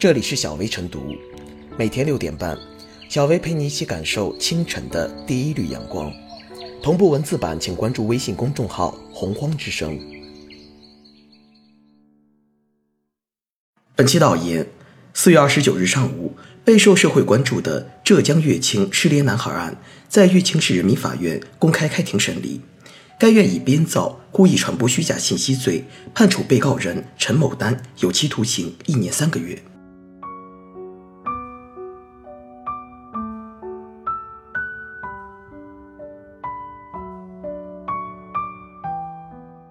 这里是小薇晨读，每天六点半，小薇陪你一起感受清晨的第一缕阳光。同步文字版，请关注微信公众号“洪荒之声”。本期导言：四月二十九日上午，备受社会关注的浙江乐清失联男孩案，在乐清市人民法院公开开庭审理。该院以编造、故意传播虚假信息罪，判处被告人陈某丹有期徒刑一年三个月。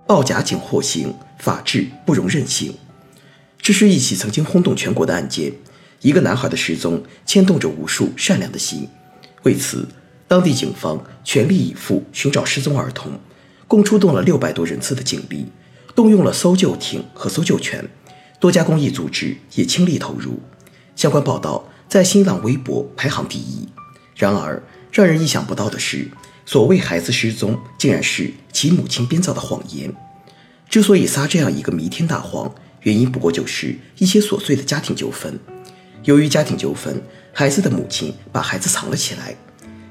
报假警获刑，法治不容任性。这是一起曾经轰动全国的案件，一个男孩的失踪牵动着无数善良的心。为此，当地警方全力以赴寻找失踪儿童。共出动了六百多人次的警力，动用了搜救艇和搜救犬，多家公益组织也倾力投入。相关报道在新浪微博排行第一。然而，让人意想不到的是，所谓孩子失踪，竟然是其母亲编造的谎言。之所以撒这样一个弥天大谎，原因不过就是一些琐碎的家庭纠纷。由于家庭纠纷，孩子的母亲把孩子藏了起来。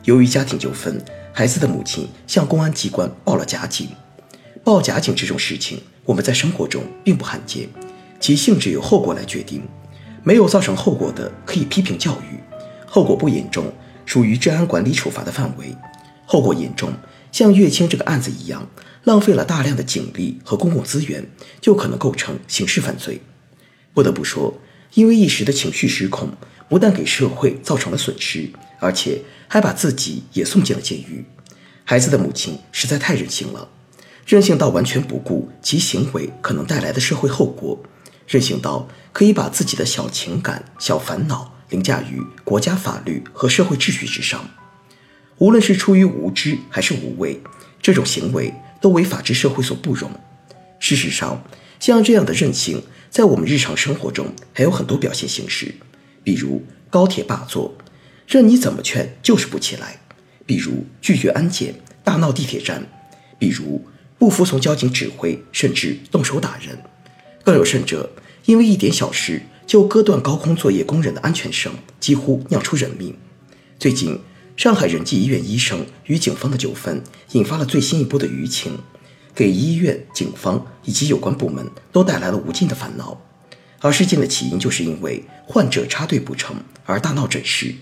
由于家庭纠纷。孩子的母亲向公安机关报了假警，报假警这种事情，我们在生活中并不罕见，其性质由后果来决定。没有造成后果的，可以批评教育；后果不严重，属于治安管理处罚的范围；后果严重，像岳清这个案子一样，浪费了大量的警力和公共资源，就可能构成刑事犯罪。不得不说，因为一时的情绪失控，不但给社会造成了损失，而且。还把自己也送进了监狱，孩子的母亲实在太任性了，任性到完全不顾其行为可能带来的社会后果，任性到可以把自己的小情感、小烦恼凌驾于国家法律和社会秩序之上。无论是出于无知还是无畏，这种行为都为法治社会所不容。事实上，像这样的任性，在我们日常生活中还有很多表现形式，比如高铁霸座。任你怎么劝，就是不起来。比如拒绝安检、大闹地铁站；比如不服从交警指挥，甚至动手打人。更有甚者，因为一点小事就割断高空作业工人的安全绳，几乎酿出人命。最近，上海仁济医院医生与警方的纠纷，引发了最新一波的舆情，给医院、警方以及有关部门都带来了无尽的烦恼。而事件的起因，就是因为患者插队不成而大闹诊室。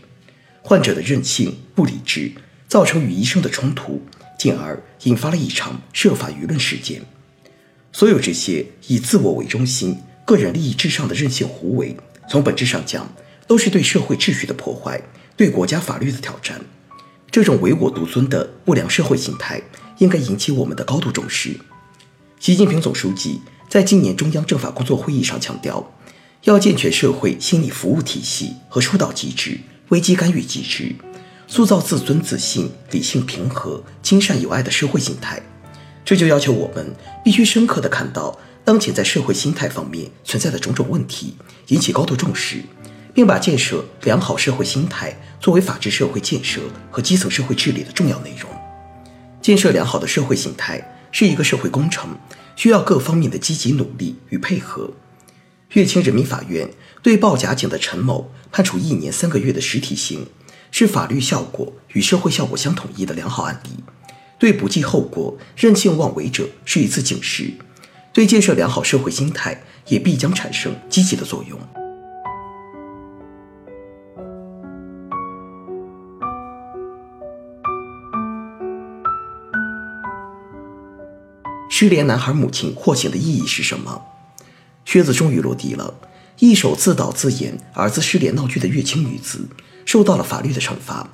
患者的任性不理智，造成与医生的冲突，进而引发了一场涉法舆论事件。所有这些以自我为中心、个人利益至上的任性胡为，从本质上讲，都是对社会秩序的破坏，对国家法律的挑战。这种唯我独尊的不良社会形态，应该引起我们的高度重视。习近平总书记在今年中央政法工作会议上强调，要健全社会心理服务体系和疏导机制。危机干预机制，塑造自尊自信、理性平和、亲善友爱的社会心态。这就要求我们必须深刻地看到当前在社会心态方面存在的种种问题，引起高度重视，并把建设良好社会心态作为法治社会建设和基层社会治理的重要内容。建设良好的社会心态是一个社会工程，需要各方面的积极努力与配合。乐清人民法院对报假警的陈某判处一年三个月的实体刑，是法律效果与社会效果相统一的良好案例，对不计后果、任性妄为者是一次警示，对建设良好社会心态也必将产生积极的作用。失联男孩母亲获刑的意义是什么？靴子终于落地了，一手自导自演儿子失联闹剧的乐清女子受到了法律的惩罚。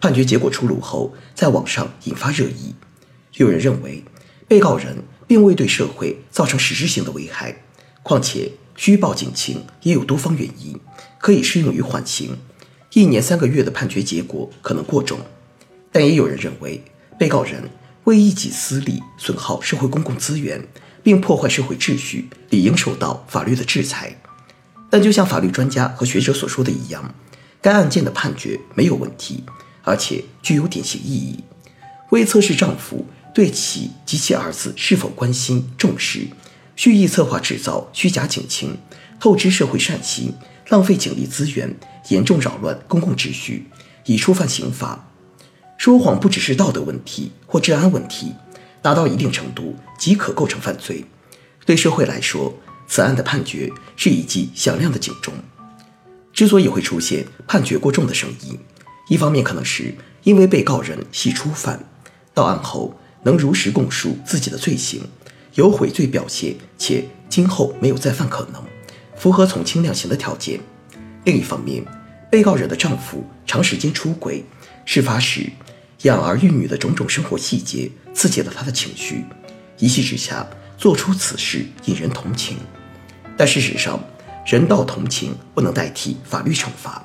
判决结果出炉后，在网上引发热议。有人认为，被告人并未对社会造成实质性的危害，况且虚报警情也有多方原因，可以适用于缓刑。一年三个月的判决结果可能过重。但也有人认为，被告人为一己私利损耗社会公共资源。并破坏社会秩序，理应受到法律的制裁。但就像法律专家和学者所说的一样，该案件的判决没有问题，而且具有典型意义。为测试丈夫对其及其儿子是否关心重视，蓄意策划制造虚假警情，透支社会善心，浪费警力资源，严重扰乱公共秩序，已触犯刑法。说谎不只是道德问题或治安问题，达到一定程度即可构成犯罪。对社会来说，此案的判决是一记响亮的警钟。之所以会出现判决过重的声音，一方面可能是因为被告人系初犯，到案后能如实供述自己的罪行，有悔罪表现，且今后没有再犯可能，符合从轻量刑的条件；另一方面，被告人的丈夫长时间出轨，事发时养儿育女的种种生活细节刺激了他的情绪，一气之下做出此事，引人同情。但事实上，人道同情不能代替法律惩罚。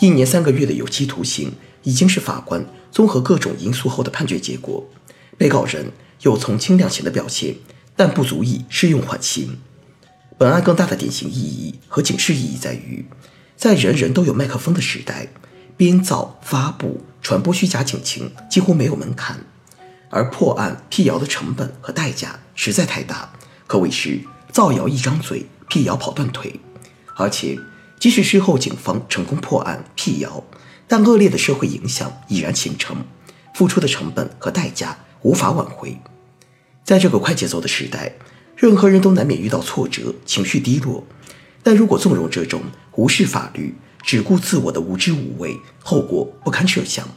一年三个月的有期徒刑已经是法官综合各种因素后的判决结果。被告人有从轻量刑的表现，但不足以适用缓刑。本案更大的典型意义和警示意义在于，在人人都有麦克风的时代，编造、发布、传播虚假警情几乎没有门槛，而破案辟谣的成本和代价实在太大，可谓是造谣一张嘴。辟谣跑断腿，而且即使事后警方成功破案辟谣，但恶劣的社会影响已然形成，付出的成本和代价无法挽回。在这个快节奏的时代，任何人都难免遇到挫折、情绪低落，但如果纵容这种无视法律、只顾自我的无知无畏，后果不堪设想。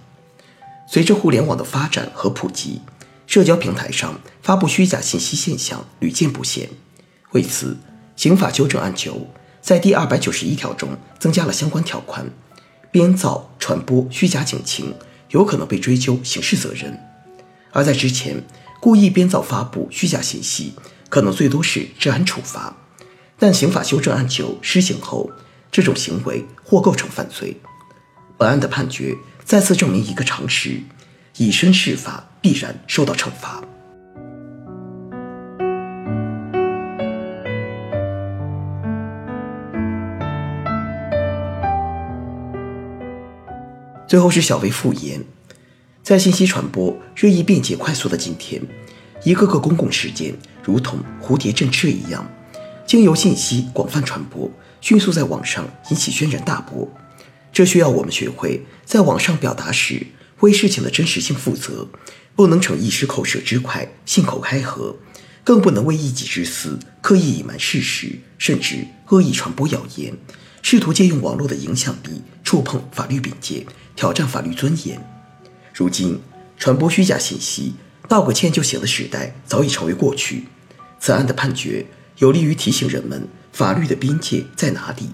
随着互联网的发展和普及，社交平台上发布虚假信息现象屡见不鲜，为此。刑法修正案九在第二百九十一条中增加了相关条款，编造、传播虚假警情有可能被追究刑事责任。而在之前，故意编造、发布虚假信息可能最多是治安处罚，但刑法修正案九施行后，这种行为或构成犯罪。本案的判决再次证明一个常识：以身试法必然受到惩罚。最后是小微复言，在信息传播日益便捷快速的今天，一个个公共事件如同蝴蝶振翅一样，经由信息广泛传播，迅速在网上引起轩然大波。这需要我们学会在网上表达时为事情的真实性负责，不能逞一时口舌之快、信口开河，更不能为一己之私刻意隐瞒事实，甚至恶意传播谣言。试图借用网络的影响力触碰法律边界，挑战法律尊严。如今，传播虚假信息、道个歉就行的时代早已成为过去。此案的判决有利于提醒人们法律的边界在哪里，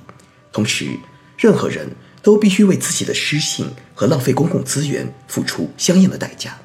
同时，任何人都必须为自己的失信和浪费公共资源付出相应的代价。